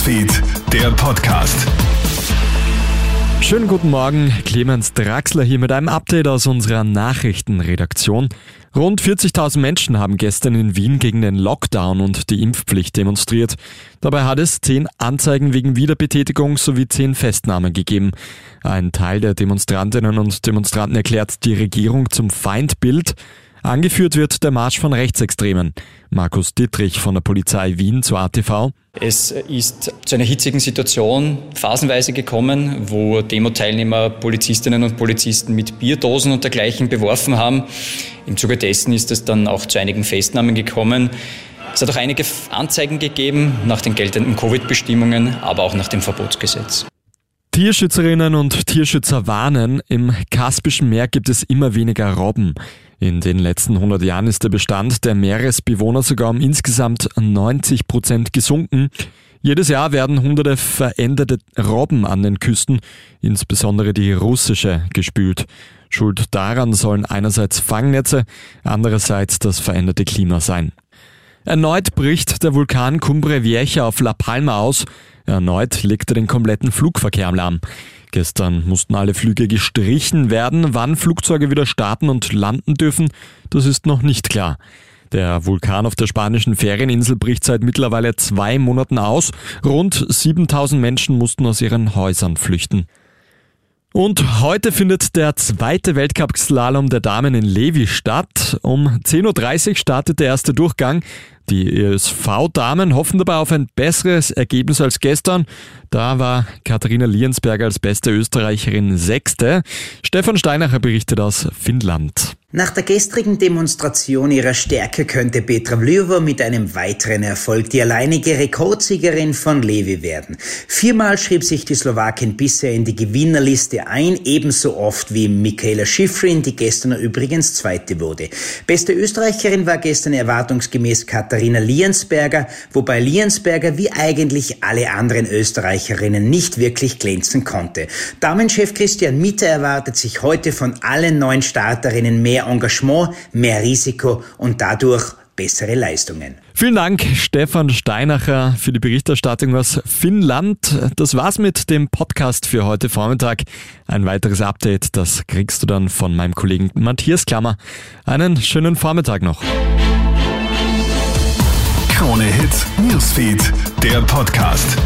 Newsfeed, der Podcast. Schönen guten Morgen, Clemens Draxler hier mit einem Update aus unserer Nachrichtenredaktion. Rund 40.000 Menschen haben gestern in Wien gegen den Lockdown und die Impfpflicht demonstriert. Dabei hat es zehn Anzeigen wegen Wiederbetätigung sowie zehn Festnahmen gegeben. Ein Teil der Demonstrantinnen und Demonstranten erklärt die Regierung zum Feindbild. Angeführt wird der Marsch von Rechtsextremen. Markus Dittrich von der Polizei Wien zu ATV. Es ist zu einer hitzigen Situation phasenweise gekommen, wo Demo-Teilnehmer Polizistinnen und Polizisten mit Bierdosen und dergleichen beworfen haben. Im Zuge dessen ist es dann auch zu einigen Festnahmen gekommen. Es hat auch einige Anzeigen gegeben nach den geltenden Covid-Bestimmungen, aber auch nach dem Verbotsgesetz. Tierschützerinnen und Tierschützer warnen, im Kaspischen Meer gibt es immer weniger Robben. In den letzten 100 Jahren ist der Bestand der Meeresbewohner sogar um insgesamt 90 Prozent gesunken. Jedes Jahr werden hunderte veränderte Robben an den Küsten, insbesondere die russische, gespült. Schuld daran sollen einerseits Fangnetze, andererseits das veränderte Klima sein. Erneut bricht der Vulkan Cumbre Vieja auf La Palma aus. Erneut legt er den kompletten Flugverkehr am Lamm. Gestern mussten alle Flüge gestrichen werden. Wann Flugzeuge wieder starten und landen dürfen, das ist noch nicht klar. Der Vulkan auf der spanischen Ferieninsel bricht seit mittlerweile zwei Monaten aus. Rund 7000 Menschen mussten aus ihren Häusern flüchten. Und heute findet der zweite Weltcup-Slalom der Damen in Levi statt. Um 10.30 Uhr startet der erste Durchgang. Die ESV-Damen hoffen dabei auf ein besseres Ergebnis als gestern. Da war Katharina Liensberger als beste Österreicherin Sechste. Stefan Steinacher berichtet aus Finnland. Nach der gestrigen Demonstration ihrer Stärke könnte Petra Vlhova mit einem weiteren Erfolg die alleinige Rekordsiegerin von Levi werden. Viermal schrieb sich die Slowakin bisher in die Gewinnerliste ein, ebenso oft wie Michaela Schifrin, die gestern übrigens Zweite wurde. Beste Österreicherin war gestern erwartungsgemäß Katharina Liensberger, wobei Liensberger wie eigentlich alle anderen Österreicherinnen nicht wirklich glänzen konnte. Damenchef Christian Mitter erwartet sich heute von allen neun Starterinnen mehr mehr Engagement, mehr Risiko und dadurch bessere Leistungen. Vielen Dank, Stefan Steinacher, für die Berichterstattung aus Finnland. Das war's mit dem Podcast für heute Vormittag. Ein weiteres Update, das kriegst du dann von meinem Kollegen Matthias Klammer. Einen schönen Vormittag noch. Krone Hits, Newsfeed, der Podcast.